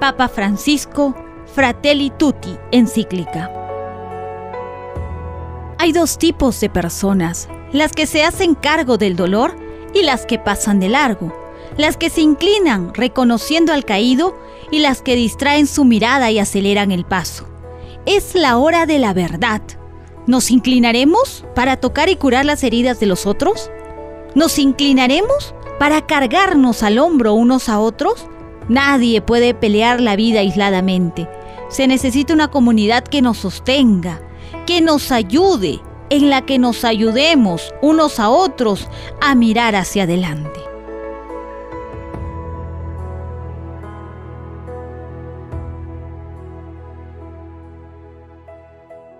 Papa Francisco, Fratelli Tutti, encíclica. Hay dos tipos de personas, las que se hacen cargo del dolor y las que pasan de largo, las que se inclinan reconociendo al caído y las que distraen su mirada y aceleran el paso. Es la hora de la verdad. ¿Nos inclinaremos para tocar y curar las heridas de los otros? ¿Nos inclinaremos para cargarnos al hombro unos a otros? Nadie puede pelear la vida aisladamente. Se necesita una comunidad que nos sostenga, que nos ayude, en la que nos ayudemos unos a otros a mirar hacia adelante.